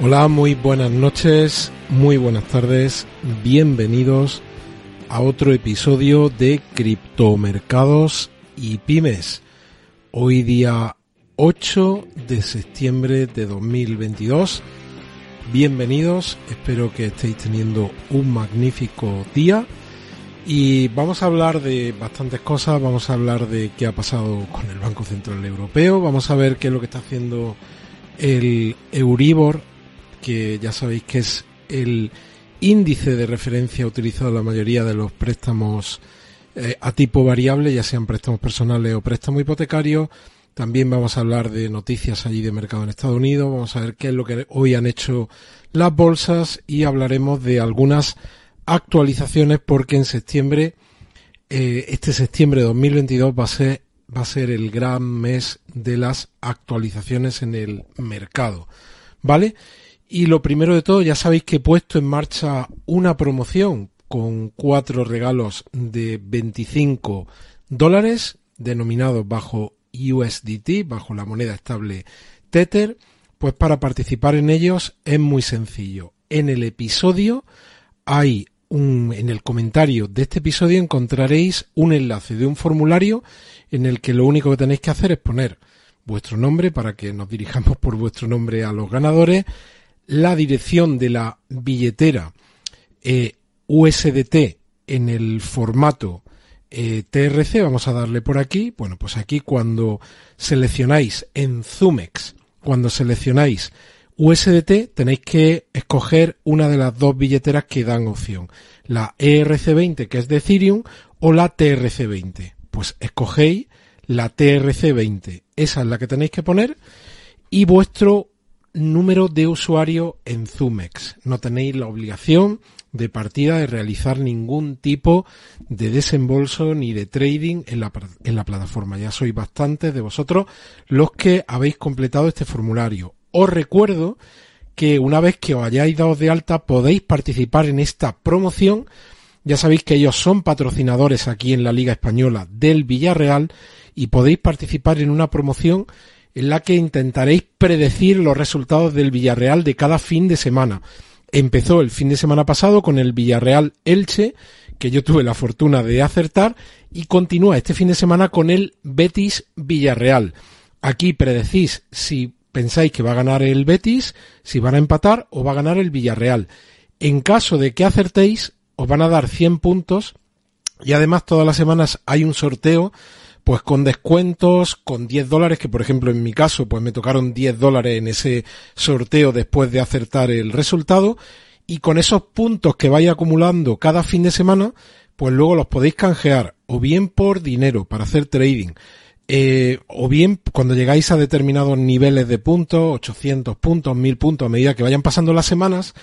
Hola, muy buenas noches, muy buenas tardes, bienvenidos a otro episodio de Criptomercados y Pymes. Hoy día 8 de septiembre de 2022. Bienvenidos, espero que estéis teniendo un magnífico día y vamos a hablar de bastantes cosas, vamos a hablar de qué ha pasado con el Banco Central Europeo, vamos a ver qué es lo que está haciendo el Euribor que ya sabéis que es el índice de referencia utilizado en la mayoría de los préstamos eh, a tipo variable, ya sean préstamos personales o préstamos hipotecarios. También vamos a hablar de noticias allí de mercado en Estados Unidos, vamos a ver qué es lo que hoy han hecho las bolsas y hablaremos de algunas actualizaciones porque en septiembre, eh, este septiembre de 2022 va a ser va a ser el gran mes de las actualizaciones en el mercado. ¿Vale? Y lo primero de todo, ya sabéis que he puesto en marcha una promoción con cuatro regalos de 25 dólares denominados bajo USDT, bajo la moneda estable Tether. Pues para participar en ellos es muy sencillo. En el episodio hay un, en el comentario de este episodio encontraréis un enlace de un formulario en el que lo único que tenéis que hacer es poner vuestro nombre para que nos dirijamos por vuestro nombre a los ganadores la dirección de la billetera eh, USDT en el formato eh, TRC, vamos a darle por aquí, bueno, pues aquí cuando seleccionáis en Zumex, cuando seleccionáis USDT tenéis que escoger una de las dos billeteras que dan opción, la ERC20 que es de Ethereum o la TRC20. Pues escogéis la TRC20, esa es la que tenéis que poner. Y vuestro número de usuario en Zumex. No tenéis la obligación de partida de realizar ningún tipo de desembolso ni de trading en la, en la plataforma. Ya sois bastantes de vosotros los que habéis completado este formulario. Os recuerdo que una vez que os hayáis dado de alta podéis participar en esta promoción. Ya sabéis que ellos son patrocinadores aquí en la Liga Española del Villarreal y podéis participar en una promoción en la que intentaréis predecir los resultados del Villarreal de cada fin de semana. Empezó el fin de semana pasado con el Villarreal Elche, que yo tuve la fortuna de acertar, y continúa este fin de semana con el Betis Villarreal. Aquí predecís si pensáis que va a ganar el Betis, si van a empatar o va a ganar el Villarreal. En caso de que acertéis, os van a dar 100 puntos y además todas las semanas hay un sorteo pues con descuentos, con 10 dólares, que por ejemplo en mi caso, pues me tocaron 10 dólares en ese sorteo después de acertar el resultado, y con esos puntos que vais acumulando cada fin de semana, pues luego los podéis canjear, o bien por dinero, para hacer trading, eh, o bien cuando llegáis a determinados niveles de puntos, 800 puntos, 1000 puntos, a medida que vayan pasando las semanas,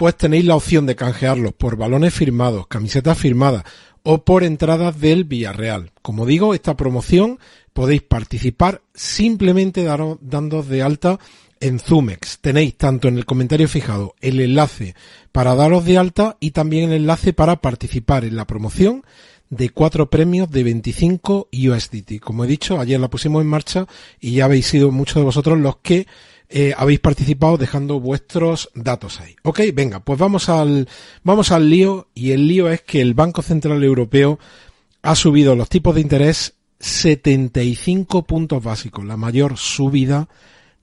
pues tenéis la opción de canjearlos por balones firmados, camisetas firmadas o por entradas del Villarreal. Como digo, esta promoción podéis participar simplemente dando de alta en Zumex. Tenéis tanto en el comentario fijado el enlace para daros de alta y también el enlace para participar en la promoción de cuatro premios de 25 USDT. Como he dicho, ayer la pusimos en marcha y ya habéis sido muchos de vosotros los que eh, habéis participado dejando vuestros datos ahí. Ok, venga, pues vamos al, vamos al lío y el lío es que el Banco Central Europeo ha subido los tipos de interés 75 puntos básicos, la mayor subida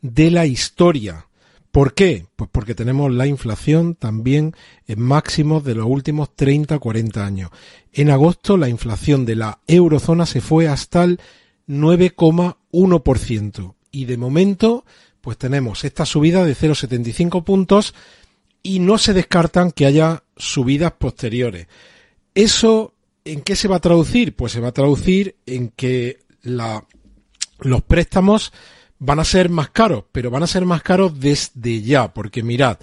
de la historia. ¿Por qué? Pues porque tenemos la inflación también en máximos de los últimos 30-40 años. En agosto la inflación de la eurozona se fue hasta el 9,1% y de momento pues tenemos esta subida de 0,75 puntos y no se descartan que haya subidas posteriores. ¿Eso en qué se va a traducir? Pues se va a traducir en que los préstamos van a ser más caros, pero van a ser más caros desde ya, porque mirad,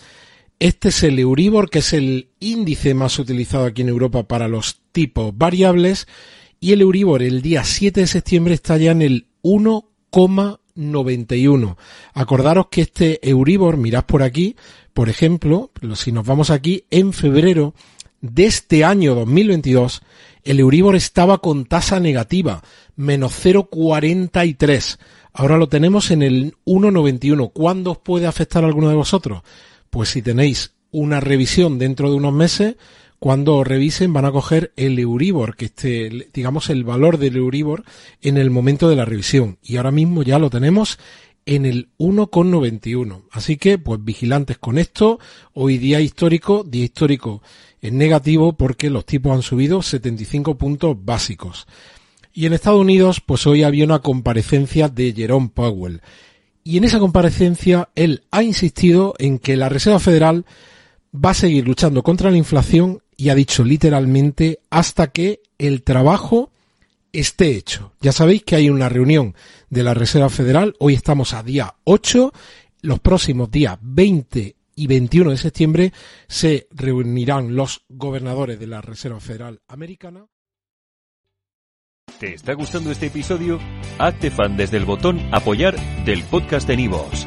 este es el Euribor, que es el índice más utilizado aquí en Europa para los tipos variables, y el Euribor el día 7 de septiembre está ya en el 1,9%. 91. Acordaros que este Euribor, mirad por aquí, por ejemplo, si nos vamos aquí, en febrero de este año 2022, el Euribor estaba con tasa negativa, menos 0,43. Ahora lo tenemos en el 1,91. ¿Cuándo os puede afectar a alguno de vosotros? Pues si tenéis una revisión dentro de unos meses, cuando revisen van a coger el Euribor, que esté, digamos, el valor del Euribor en el momento de la revisión. Y ahora mismo ya lo tenemos en el 1,91. Así que, pues vigilantes con esto. Hoy día histórico, día histórico en negativo porque los tipos han subido 75 puntos básicos. Y en Estados Unidos, pues hoy había una comparecencia de Jerome Powell. Y en esa comparecencia él ha insistido en que la Reserva Federal va a seguir luchando contra la inflación y ha dicho literalmente hasta que el trabajo esté hecho. Ya sabéis que hay una reunión de la Reserva Federal, hoy estamos a día 8, los próximos días 20 y 21 de septiembre se reunirán los gobernadores de la Reserva Federal Americana. ¿Te está gustando este episodio? Hazte fan desde el botón apoyar del podcast de Nivos.